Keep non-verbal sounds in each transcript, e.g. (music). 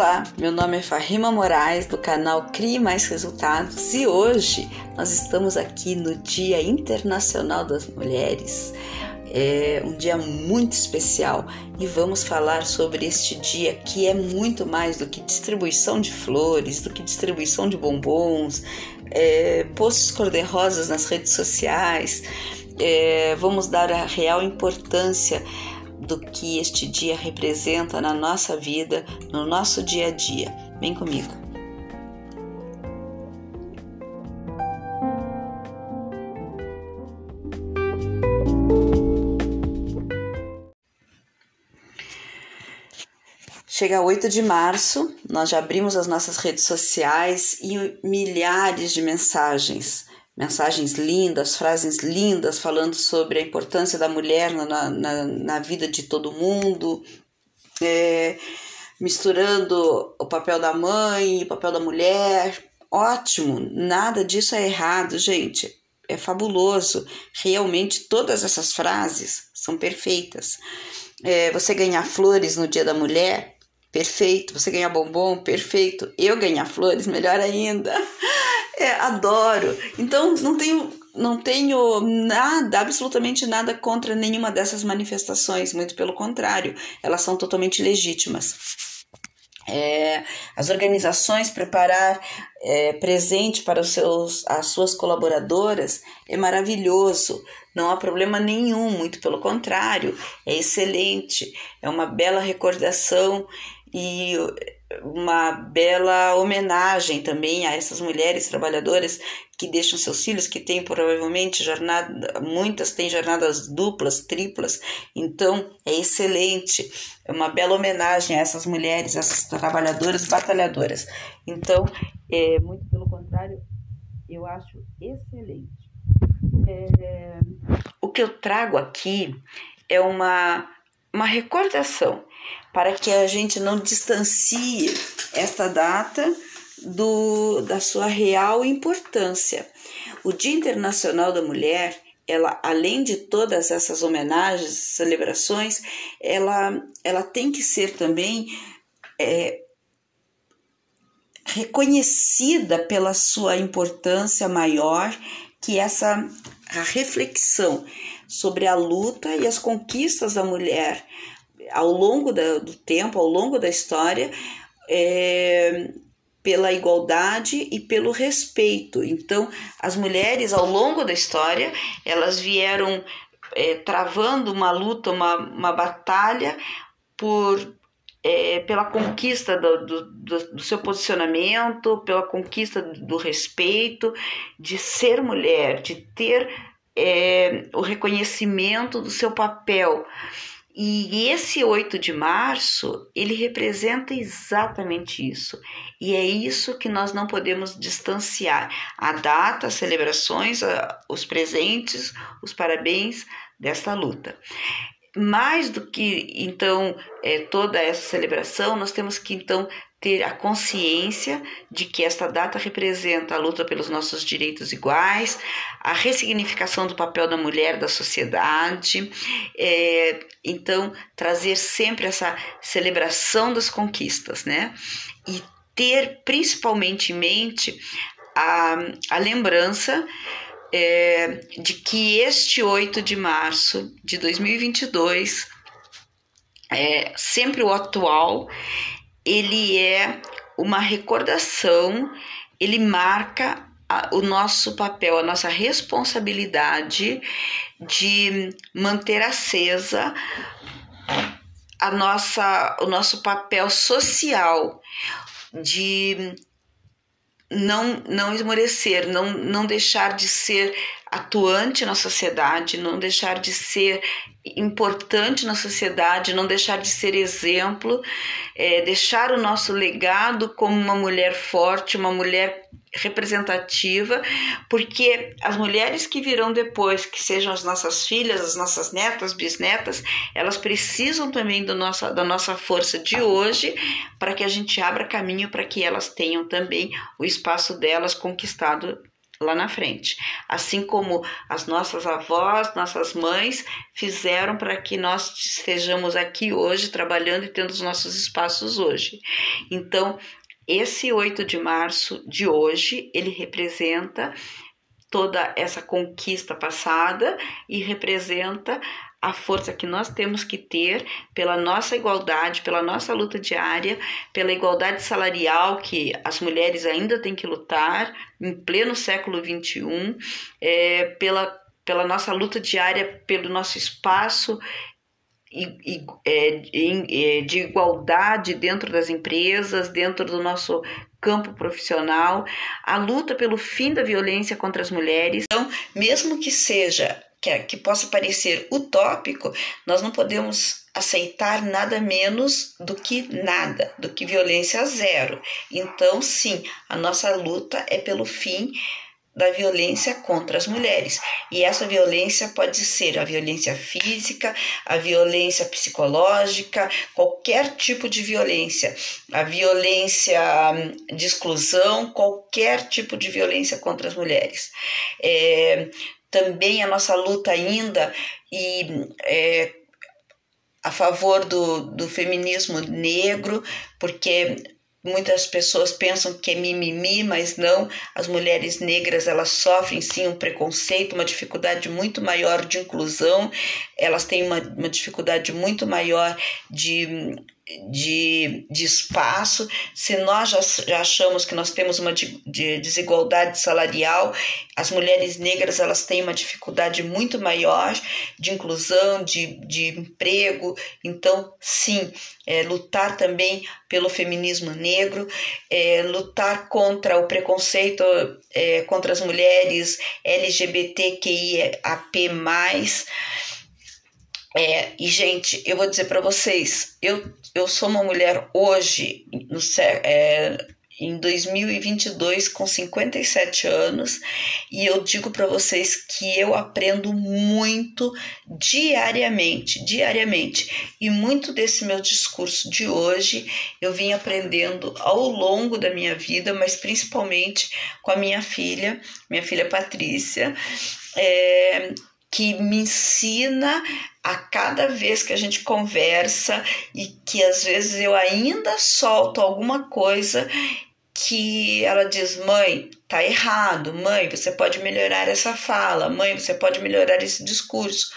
Olá, meu nome é Farrima Moraes do canal Crie Mais Resultados e hoje nós estamos aqui no Dia Internacional das Mulheres. É um dia muito especial e vamos falar sobre este dia que é muito mais do que distribuição de flores, do que distribuição de bombons, é, posts cor-de-rosas nas redes sociais. É, vamos dar a real importância do que este dia representa na nossa vida, no nosso dia a dia. Vem comigo. Chega 8 de março, nós já abrimos as nossas redes sociais e milhares de mensagens mensagens lindas, frases lindas falando sobre a importância da mulher na, na, na vida de todo mundo, é, misturando o papel da mãe o papel da mulher. Ótimo, nada disso é errado, gente. É fabuloso. Realmente, todas essas frases são perfeitas. É, você ganhar flores no Dia da Mulher, perfeito. Você ganhar bombom, perfeito. Eu ganhar flores, melhor ainda. (laughs) É, adoro. Então não tenho, não tenho nada, absolutamente nada contra nenhuma dessas manifestações, muito pelo contrário, elas são totalmente legítimas. É, as organizações preparar é, presente para os seus, as suas colaboradoras é maravilhoso, não há problema nenhum, muito pelo contrário, é excelente, é uma bela recordação e uma bela homenagem também a essas mulheres trabalhadoras que deixam seus filhos, que têm provavelmente jornada, muitas têm jornadas duplas, triplas, então é excelente, é uma bela homenagem a essas mulheres, essas trabalhadoras batalhadoras. Então, é, muito pelo contrário, eu acho excelente. É, o que eu trago aqui é uma, uma recordação para que a gente não distancie esta data do, da sua real importância. O Dia Internacional da Mulher, ela, além de todas essas homenagens, celebrações, ela, ela tem que ser também é, reconhecida pela sua importância maior, que essa a reflexão sobre a luta e as conquistas da mulher ao longo da, do tempo, ao longo da história, é, pela igualdade e pelo respeito. Então, as mulheres ao longo da história, elas vieram é, travando uma luta, uma, uma batalha por é, pela conquista do, do, do, do, seu posicionamento, pela conquista do respeito, de ser mulher, de ter é, o reconhecimento do seu papel. E esse 8 de março, ele representa exatamente isso. E é isso que nós não podemos distanciar. A data, as celebrações, os presentes, os parabéns desta luta. Mais do que então é, toda essa celebração, nós temos que então ter a consciência de que esta data representa a luta pelos nossos direitos iguais, a ressignificação do papel da mulher da sociedade, é, então trazer sempre essa celebração das conquistas, né? E ter principalmente em mente a, a lembrança é, de que este 8 de março de 2022 é sempre o atual ele é uma recordação, ele marca a, o nosso papel, a nossa responsabilidade de manter acesa a nossa, o nosso papel social, de não, não esmorecer, não, não deixar de ser atuante na sociedade, não deixar de ser importante na sociedade, não deixar de ser exemplo, é, deixar o nosso legado como uma mulher forte, uma mulher representativa, porque as mulheres que virão depois, que sejam as nossas filhas, as nossas netas, bisnetas, elas precisam também do nossa, da nossa força de hoje para que a gente abra caminho para que elas tenham também o espaço delas conquistado lá na frente. Assim como as nossas avós, nossas mães fizeram para que nós estejamos aqui hoje trabalhando e tendo os nossos espaços hoje. Então, esse 8 de março de hoje, ele representa toda essa conquista passada e representa a força que nós temos que ter pela nossa igualdade, pela nossa luta diária, pela igualdade salarial que as mulheres ainda têm que lutar em pleno século XXI, é, pela, pela nossa luta diária, pelo nosso espaço é, é, de igualdade dentro das empresas, dentro do nosso campo profissional, a luta pelo fim da violência contra as mulheres. Então, mesmo que seja que, que possa parecer utópico, nós não podemos aceitar nada menos do que nada, do que violência zero. Então, sim, a nossa luta é pelo fim da violência contra as mulheres. E essa violência pode ser a violência física, a violência psicológica, qualquer tipo de violência, a violência hum, de exclusão, qualquer tipo de violência contra as mulheres. É, também a nossa luta ainda e é, a favor do, do feminismo negro, porque muitas pessoas pensam que é mimimi, mas não. As mulheres negras elas sofrem sim um preconceito, uma dificuldade muito maior de inclusão, elas têm uma, uma dificuldade muito maior de de, de espaço, se nós já, já achamos que nós temos uma de, de desigualdade salarial, as mulheres negras elas têm uma dificuldade muito maior de inclusão, de, de emprego. Então, sim, é, lutar também pelo feminismo negro, é, lutar contra o preconceito é, contra as mulheres LGBTQIAP+, é, e, gente, eu vou dizer para vocês, eu, eu sou uma mulher hoje, no, é, em 2022, com 57 anos, e eu digo para vocês que eu aprendo muito diariamente, diariamente. E muito desse meu discurso de hoje eu vim aprendendo ao longo da minha vida, mas principalmente com a minha filha, minha filha Patrícia. É, que me ensina a cada vez que a gente conversa e que às vezes eu ainda solto alguma coisa que ela diz: mãe, tá errado, mãe, você pode melhorar essa fala, mãe, você pode melhorar esse discurso.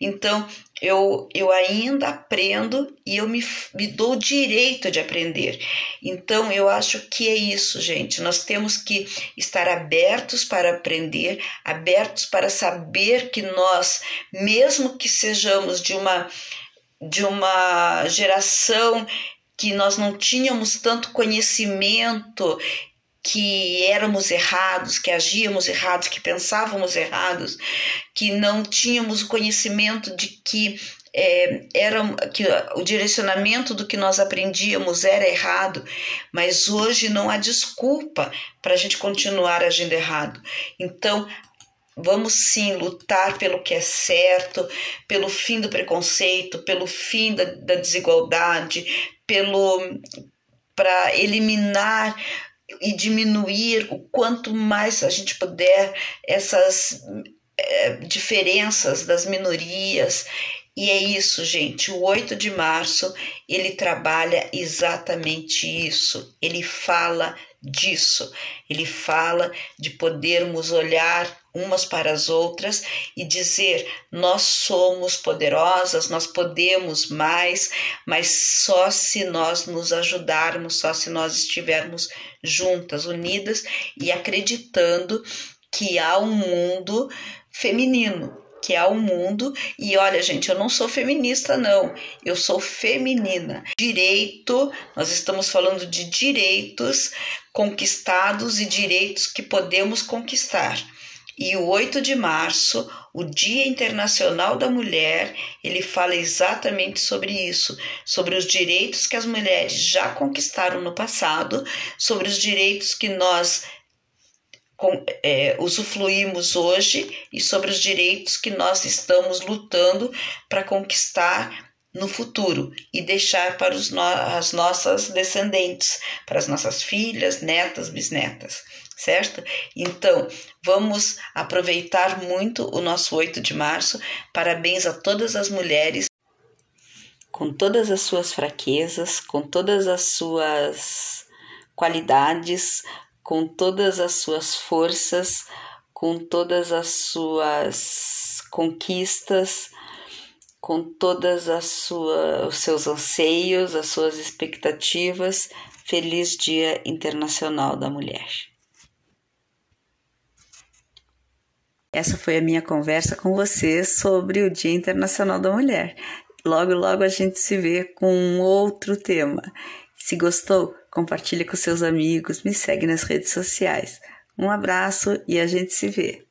Então, eu, eu ainda aprendo e eu me, me dou o direito de aprender. Então, eu acho que é isso, gente. Nós temos que estar abertos para aprender, abertos para saber que nós, mesmo que sejamos de uma de uma geração que nós não tínhamos tanto conhecimento, que éramos errados, que agíamos errados, que pensávamos errados, que não tínhamos o conhecimento de que é, era que o direcionamento do que nós aprendíamos era errado, mas hoje não há desculpa para a gente continuar agindo errado. Então, vamos sim lutar pelo que é certo, pelo fim do preconceito, pelo fim da, da desigualdade, pelo para eliminar e diminuir o quanto mais a gente puder essas é, diferenças das minorias. E é isso, gente. O 8 de março ele trabalha exatamente isso. Ele fala disso. Ele fala de podermos olhar umas para as outras e dizer: nós somos poderosas, nós podemos mais, mas só se nós nos ajudarmos, só se nós estivermos juntas, unidas e acreditando que há um mundo feminino, que há um mundo. E olha, gente, eu não sou feminista, não, eu sou feminina. Direito, nós estamos falando de direitos conquistados e direitos que podemos conquistar. E o 8 de março, o Dia Internacional da Mulher, ele fala exatamente sobre isso, sobre os direitos que as mulheres já conquistaram no passado, sobre os direitos que nós é, usufruímos hoje e sobre os direitos que nós estamos lutando para conquistar no futuro e deixar para os no as nossas descendentes, para as nossas filhas, netas, bisnetas, certo? Então, vamos aproveitar muito o nosso 8 de março. Parabéns a todas as mulheres com todas as suas fraquezas, com todas as suas qualidades, com todas as suas forças, com todas as suas conquistas, com todas as sua, os seus anseios, as suas expectativas. Feliz Dia Internacional da Mulher. Essa foi a minha conversa com você sobre o Dia Internacional da Mulher. Logo, logo a gente se vê com um outro tema. Se gostou, compartilhe com seus amigos, me segue nas redes sociais. Um abraço e a gente se vê.